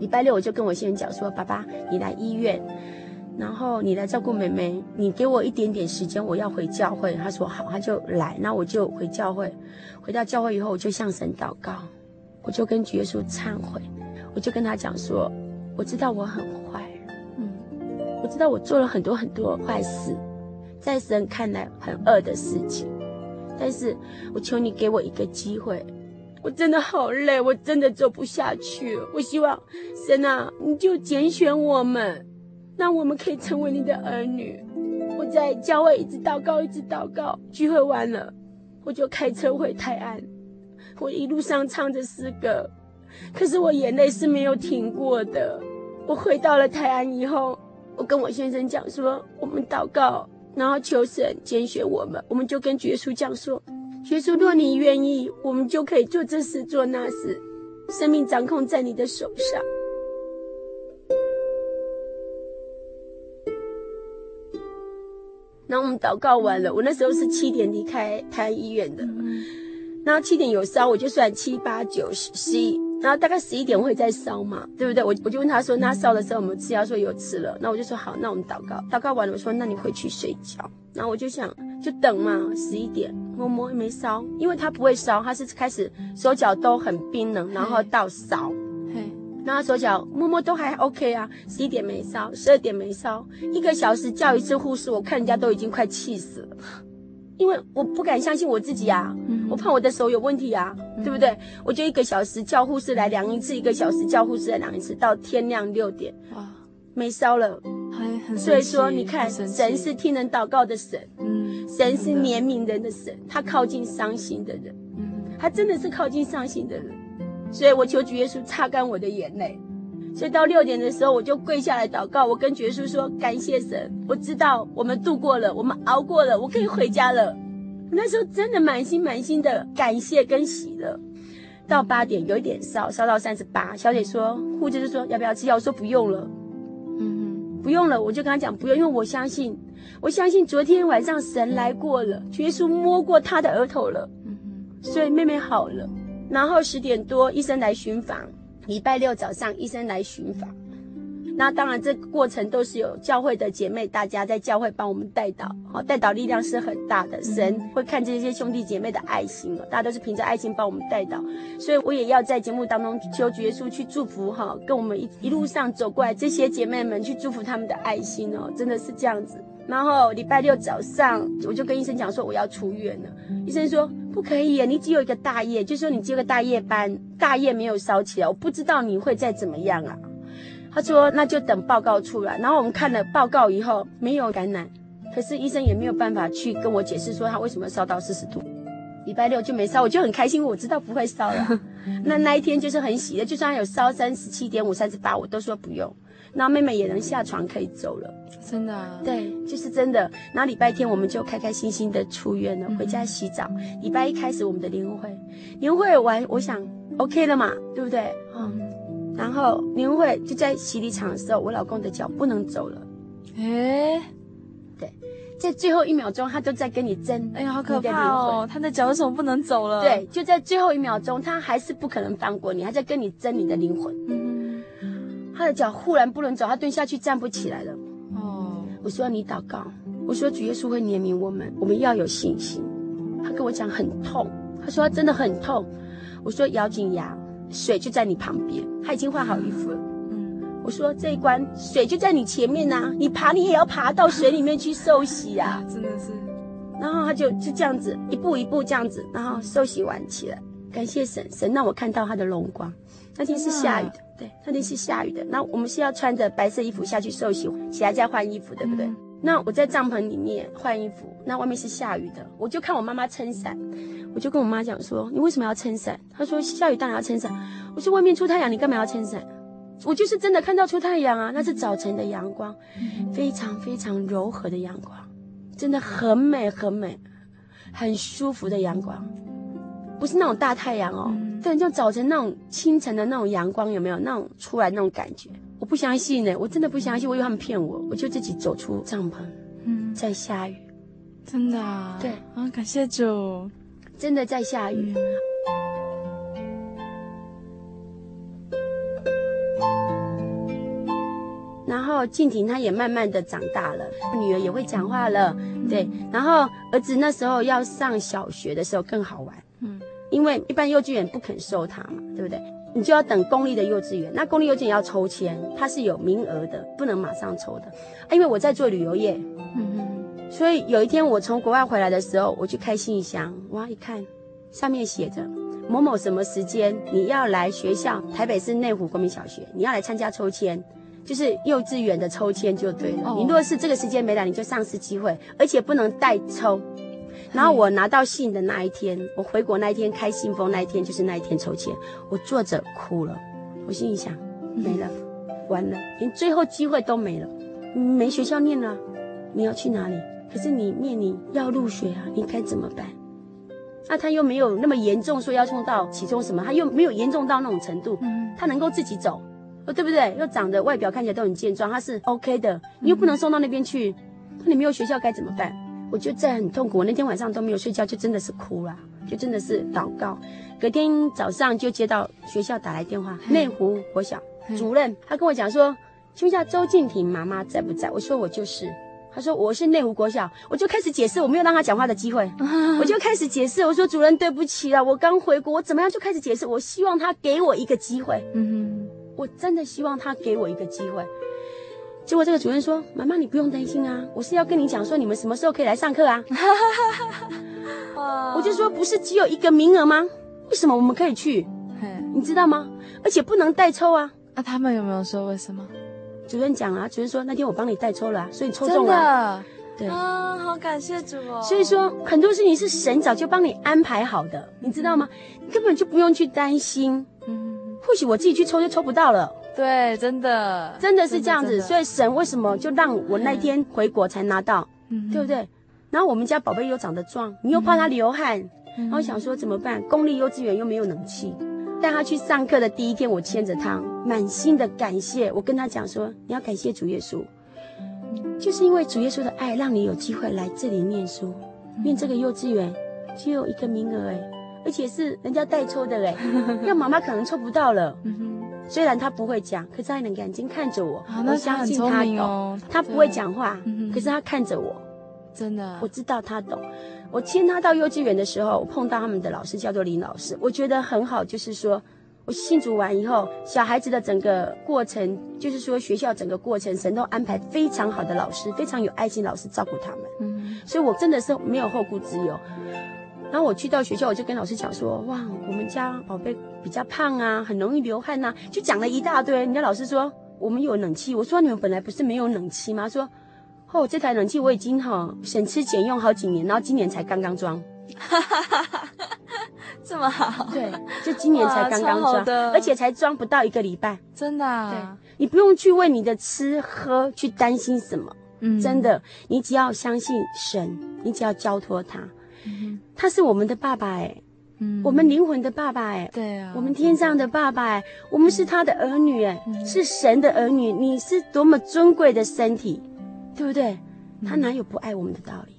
Speaker 2: 礼拜六我就跟我先生讲说：“爸爸，你来医院。”然后你来照顾妹妹，你给我一点点时间，我要回教会。他说好，他就来，那我就回教会。回到教会以后，我就向神祷告，我就跟主耶稣忏悔，我就跟他讲说，我知道我很坏，嗯，我知道我做了很多很多坏事，在神看来很恶的事情，但是我求你给我一个机会，我真的好累，我真的走不下去。我希望神啊，你就拣选我们。那我们可以成为你的儿女。我在教会一直祷告，一直祷告。聚会完了，我就开车回泰安。我一路上唱着诗歌，可是我眼泪是没有停过的。我回到了泰安以后，我跟我先生讲说，我们祷告，然后求神拣选我们。我们就跟耶稣讲说，耶稣，若你愿意，我们就可以做这事做那事。生命掌控在你的手上。然后我们祷告完了，我那时候是七点离开台安医院的，然后七点有烧，我就算七八九十十一，然后大概十一点会再烧嘛，对不对？我我就问他说，那烧的时候我们吃药，说有吃了，那我就说好，那我们祷告，祷告完了，我说那你回去睡觉，然后我就想就等嘛，十一点摸摸没烧，因为他不会烧，他是开始手脚都很冰冷，然后到烧。然后手脚摸摸都还 OK 啊，十一点没烧，十二点没烧，一个小时叫一次护士，我看人家都已经快气死了，因为我不敢相信我自己啊，嗯、我怕我的手有问题啊，嗯、对不对？我就一个小时叫护士来量一次，一个小时叫护士来量一次，到天亮六点，哇，没烧了，还很所以说你看，神是听人祷告的神，嗯，神是怜悯人的神，他靠近伤心的人，嗯，他真的是靠近伤心的人。所以我求主耶稣擦干我的眼泪，所以到六点的时候，我就跪下来祷告。我跟主耶稣说：“感谢神，我知道我们度过了，我们熬过了，我可以回家了。”那时候真的满心满心的感谢跟喜乐。到八点有一点烧，烧到三十八，小姐说，护士就说要不要吃药？我说不用了，嗯哼，不用了。我就跟他讲不用，因为我相信，我相信昨天晚上神来过了，主耶稣摸过他的额头了，嗯哼，所以妹妹好了。然后十点多，医生来巡访。礼拜六早上，医生来巡访。那当然，这个过程都是有教会的姐妹，大家在教会帮我们带导。好，带导力量是很大的，神会看这些兄弟姐妹的爱心哦。大家都是凭着爱心帮我们带导，所以我也要在节目当中求主耶稣去祝福哈，跟我们一一路上走过来这些姐妹们去祝福他们的爱心哦，真的是这样子。然后礼拜六早上，我就跟医生讲说我要出院了。医生说不可以耶，你只有一个大夜，就说你接个大夜班，大夜没有烧起来，我不知道你会再怎么样啊。他说那就等报告出来。然后我们看了报告以后没有感染，可是医生也没有办法去跟我解释说他为什么烧到四十度。礼拜六就没烧，我就很开心，我知道不会烧了。那那一天就是很喜的，就算有烧三十七点五、三十八，我都说不用。然后妹妹也能下床可以走了，
Speaker 1: 真的啊？
Speaker 2: 对，就是真的。然后礼拜天我们就开开心心的出院了，嗯、回家洗澡。礼拜一开始我们的年会，年会完，我想 OK 了嘛，对不对？嗯。然后年会就在洗礼场的时候，我老公的脚不能走了。诶，对，在最后一秒钟，他都在跟你争。
Speaker 1: 哎呀，好可怕哦！他的脚为什么不能走了？
Speaker 2: 对，就在最后一秒钟，他还是不可能放过你，他在跟你争你的灵魂。嗯。他的脚忽然不能走，他蹲下去站不起来了。哦，我说你祷告，我说主耶稣会怜悯我们，我们要有信心。他跟我讲很痛，他说他真的很痛。我说咬紧牙，水就在你旁边，他已经换好衣服了。嗯，我说这一关水就在你前面呐，你爬你也要爬到水里面去受洗呀，
Speaker 1: 真的是。
Speaker 2: 然后他就就这样子一步一步这样子，然后受洗完起来，感谢神，神让我看到他的荣光。那天是下雨的。对，那天是下雨的。那我们是要穿着白色衣服下去受洗，起来再换衣服，对不对？嗯、那我在帐篷里面换衣服，那外面是下雨的。我就看我妈妈撑伞，我就跟我妈讲说：“你为什么要撑伞？”她说：“下雨当然要撑伞。”我说：“外面出太阳，你干嘛要撑伞？”我就是真的看到出太阳啊，那是早晨的阳光，非常非常柔和的阳光，真的很美很美，很舒服的阳光，不是那种大太阳哦。对，就早晨那种清晨的那种阳光，有没有那种出来那种感觉？我不相信呢，我真的不相信，我以为他们骗我，我就自己走出帐篷，嗯，在下雨，
Speaker 1: 真的啊？
Speaker 2: 对
Speaker 1: 啊，感谢主，
Speaker 2: 真的在下雨。然后后静婷她也慢慢的长大了，女儿也会讲话了，对。然后儿子那时候要上小学的时候更好玩，嗯，因为一般幼稚园不肯收他嘛，对不对？你就要等公立的幼稚园，那公立幼稚园要抽签，它是有名额的，不能马上抽的。啊，因为我在做旅游业，嗯嗯，所以有一天我从国外回来的时候，我去开信箱，哇，一看上面写着。某某什么时间你要来学校？台北市内湖国民小学，你要来参加抽签，就是幼稚园的抽签就对了。哦、你若是这个时间没来，你就丧失机会，而且不能代抽。然后我拿到信的那一天，我回国那一天开信封那一天，就是那一天抽签，我坐着哭了。我心里想，没了，完了，连最后机会都没了，没学校念了，你要去哪里？可是你念，你要入学啊，你该怎么办？那、啊、他又没有那么严重，说要送到其中什么，他又没有严重到那种程度，嗯、他能够自己走，哦，对不对？又长得外表看起来都很健壮，他是 OK 的，你又不能送到那边去，那、嗯、你没有学校该怎么办？我就在很痛苦，我那天晚上都没有睡觉，就真的是哭了，就真的是祷告。隔天早上就接到学校打来电话，内湖国小主任，他跟我讲说，请问一下周静婷妈妈在不在？我说我就是。他说我是内湖国小，我就开始解释，我没有让他讲话的机会，我就开始解释。我说主任对不起了，我刚回国，我怎么样就开始解释。我希望他给我一个机会，嗯哼，我真的希望他给我一个机会。结果这个主任说：“妈妈你不用担心啊，我是要跟你讲说你们什么时候可以来上课啊。”我就说不是只有一个名额吗？为什么我们可以去？你知道吗？而且不能代抽啊。
Speaker 1: 那他们有没有说为什么？
Speaker 2: 主任讲啊，主任说那天我帮你代抽了，啊，所以抽中了。对
Speaker 1: 啊，好感谢主哦。
Speaker 2: 所以说很多事情是神早就帮你安排好的，你知道吗？你根本就不用去担心。嗯，或许我自己去抽就抽不到了。
Speaker 1: 对，真的，
Speaker 2: 真的是这样子。所以神为什么就让我那天回国才拿到，嗯，对不对？然后我们家宝贝又长得壮，你又怕他流汗，嗯，然后想说怎么办？公立幼稚园又没有冷气。带他去上课的第一天，我牵着他，满心的感谢。我跟他讲说：“你要感谢主耶稣，就是因为主耶稣的爱，让你有机会来这里念书。念这个幼稚园只有一个名额哎，而且是人家代抽的嘞，要妈妈可能抽不到了。虽然他不会讲，可是他能眼睛看着我，我相信他懂。他不会讲话，可是他看着我，
Speaker 1: 真的，
Speaker 2: 我知道他懂。”我牵他到幼稚园的时候，我碰到他们的老师叫做林老师，我觉得很好。就是说，我信主完以后，小孩子的整个过程，就是说学校整个过程，神都安排非常好的老师，非常有爱心老师照顾他们。嗯，所以我真的是没有后顾之忧。然后我去到学校，我就跟老师讲说：“哇，我们家宝贝比较胖啊，很容易流汗呐。”就讲了一大堆。人家老师说：“我们有冷气。”我说：“你们本来不是没有冷气吗？”说。哦，这台冷气我已经哈省吃俭用好几年，然后今年才刚刚装，哈哈哈哈
Speaker 1: 这么好？
Speaker 2: 对，就今年才刚刚装，而且才装不到一个礼拜，
Speaker 1: 真的啊。
Speaker 2: 对，你不用去为你的吃喝去担心什么，嗯，真的，你只要相信神，你只要交托他，嗯，他是我们的爸爸哎，嗯，我们灵魂的爸爸哎，
Speaker 1: 对啊，
Speaker 2: 我们天上的爸爸哎，我们是他的儿女哎，是神的儿女，你是多么尊贵的身体。对不对？他哪有不爱我们的道理？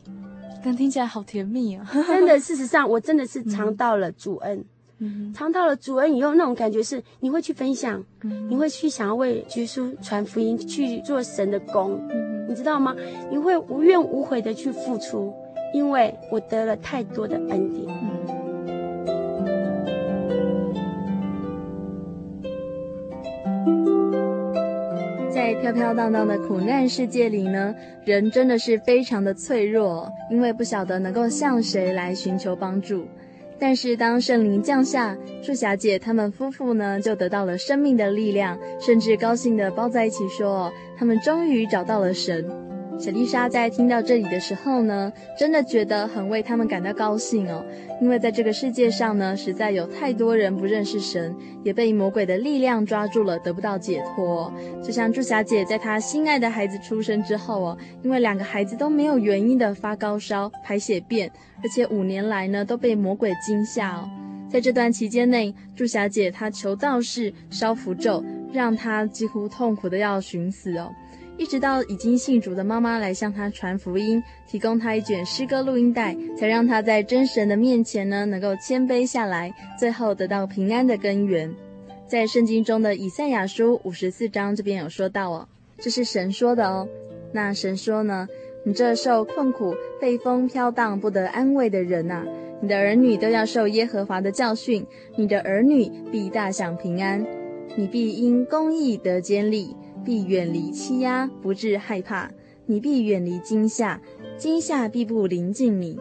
Speaker 1: 但听起来好甜蜜啊！
Speaker 2: 真的，事实上，我真的是尝到了主恩，嗯，尝到了主恩以后，那种感觉是你会去分享，嗯，你会去想要为耶稣传福音，去做神的工，嗯，你知道吗？你会无怨无悔的去付出，因为我得了太多的恩典。
Speaker 1: 在飘飘荡荡的苦难世界里呢，人真的是非常的脆弱，因为不晓得能够向谁来寻求帮助。但是当圣灵降下，祝霞姐他们夫妇呢，就得到了生命的力量，甚至高兴的抱在一起说，他们终于找到了神。小丽莎在听到这里的时候呢，真的觉得很为他们感到高兴哦，因为在这个世界上呢，实在有太多人不认识神，也被魔鬼的力量抓住了，得不到解脱。就像祝霞姐在她心爱的孩子出生之后哦，因为两个孩子都没有原因的发高烧、排血便，而且五年来呢都被魔鬼惊吓哦，在这段期间内，祝霞姐她求道士烧符咒，让她几乎痛苦的要寻死哦。一直到已经信主的妈妈来向他传福音，提供他一卷诗歌录音带，才让他在真神的面前呢，能够谦卑下来，最后得到平安的根源。在圣经中的以赛亚书五十四章这边有说到哦，这是神说的哦。那神说呢？你这受困苦、被风飘荡、不得安慰的人呐，你的儿女都要受耶和华的教训，你的儿女必大享平安，你必因公义得坚立，必远离欺压，不致害怕，你必远离惊吓，惊吓必不临近你。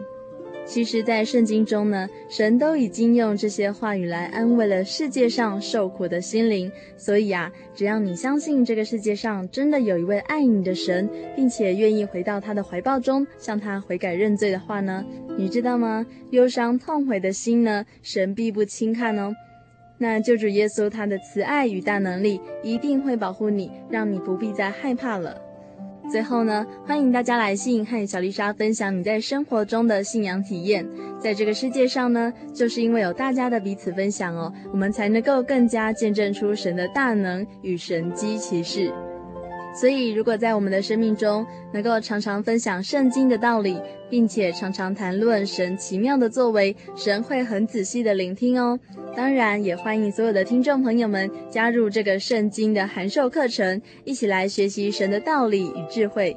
Speaker 1: 其实，在圣经中呢，神都已经用这些话语来安慰了世界上受苦的心灵。所以啊，只要你相信这个世界上真的有一位爱你的神，并且愿意回到他的怀抱中，向他悔改认罪的话呢，你知道吗？忧伤痛悔的心呢，神必不轻看哦。那救主耶稣他的慈爱与大能力，一定会保护你，让你不必再害怕了。最后呢，欢迎大家来信和小丽莎分享你在生活中的信仰体验。在这个世界上呢，就是因为有大家的彼此分享哦，我们才能够更加见证出神的大能与神机骑士。所以，如果在我们的生命中能够常常分享圣经的道理，并且常常谈论神奇妙的作为，神会很仔细的聆听哦。当然，也欢迎所有的听众朋友们加入这个圣经的函授课程，一起来学习神的道理与智慧。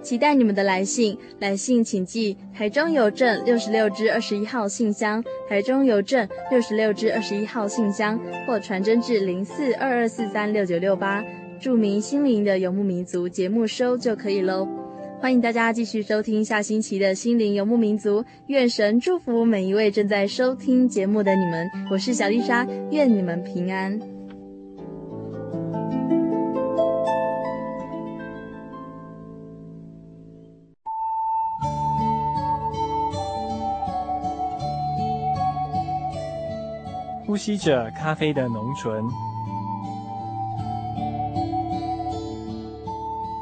Speaker 1: 期待你们的来信，来信请寄台中邮政六十六支二十一号信箱，台中邮政六十六支二十一号信箱，或传真至零四二二四三六九六八，著名心灵的游牧民族节目收就可以喽。欢迎大家继续收听下星期的心灵游牧民族，愿神祝福每一位正在收听节目的你们。我是小丽莎，愿你们平安。
Speaker 5: 呼吸着咖啡的浓醇。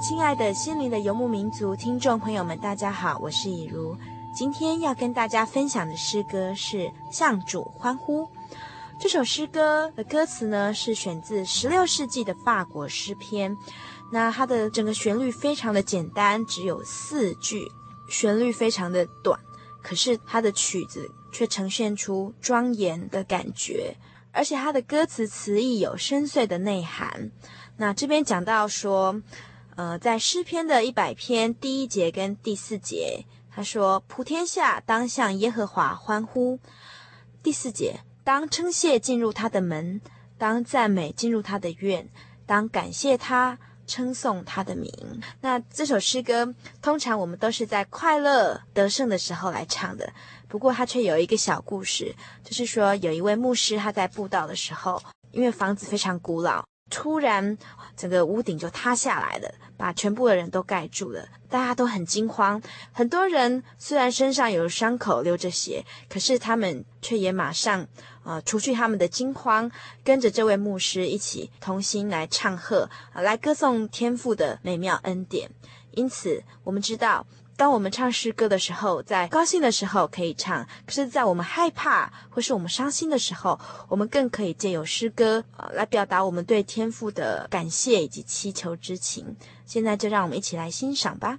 Speaker 3: 亲爱的心灵的游牧民族听众朋友们，大家好，我是以如。今天要跟大家分享的诗歌是《向主欢呼》。这首诗歌的歌词呢，是选自十六世纪的法国诗篇。那它的整个旋律非常的简单，只有四句，旋律非常的短，可是它的曲子却呈现出庄严的感觉，而且它的歌词词意有深邃的内涵。那这边讲到说。呃，在诗篇的一百篇第一节跟第四节，他说：“普天下当向耶和华欢呼。”第四节，当称谢进入他的门，当赞美进入他的院，当感谢他，称颂他的名。那这首诗歌，通常我们都是在快乐得胜的时候来唱的。不过，它却有一个小故事，就是说，有一位牧师他在布道的时候，因为房子非常古老。突然，整个屋顶就塌下来了，把全部的人都盖住了。大家都很惊慌。很多人虽然身上有伤口、流着血，可是他们却也马上，呃，除去他们的惊慌，跟着这位牧师一起同心来唱和，呃，来歌颂天父的美妙恩典。因此，我们知道。当我们唱诗歌的时候，在高兴的时候可以唱；可是，在我们害怕或是我们伤心的时候，我们更可以借由诗歌，呃，来表达我们对天父的感谢以及祈求之情。现在就让我们一起来欣赏吧。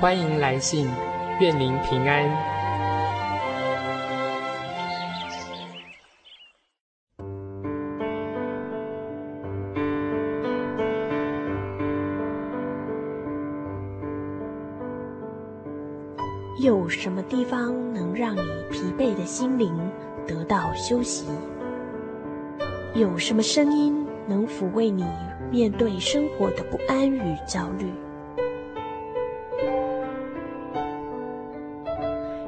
Speaker 6: 欢迎来信，愿您平安。
Speaker 7: 有什么地方能让你疲惫的心灵得到休息？有什么声音能抚慰你面对生活的不安与焦虑？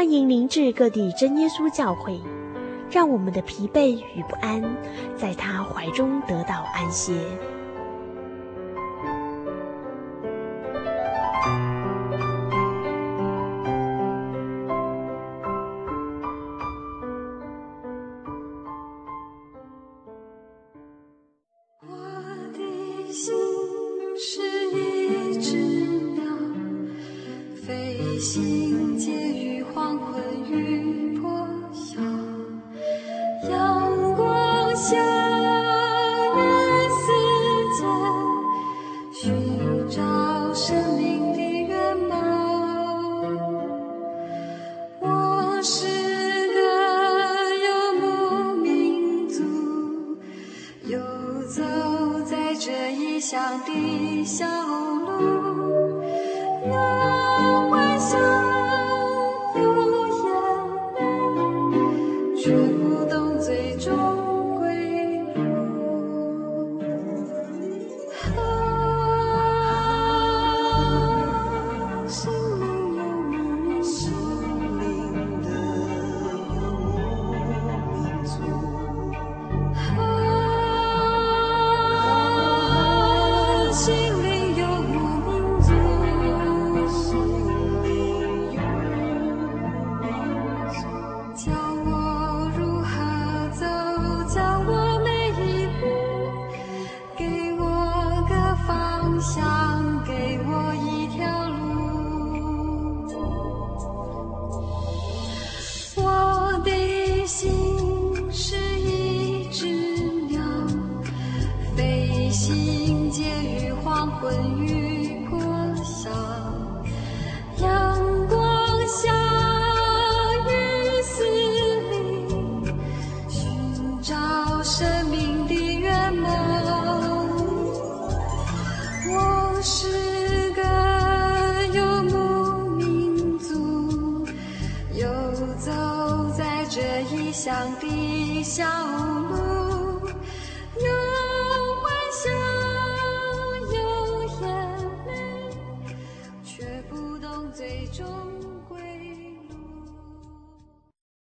Speaker 7: 欢迎您至各地真耶稣教会，让我们的疲惫与不安，在他怀中得到安歇。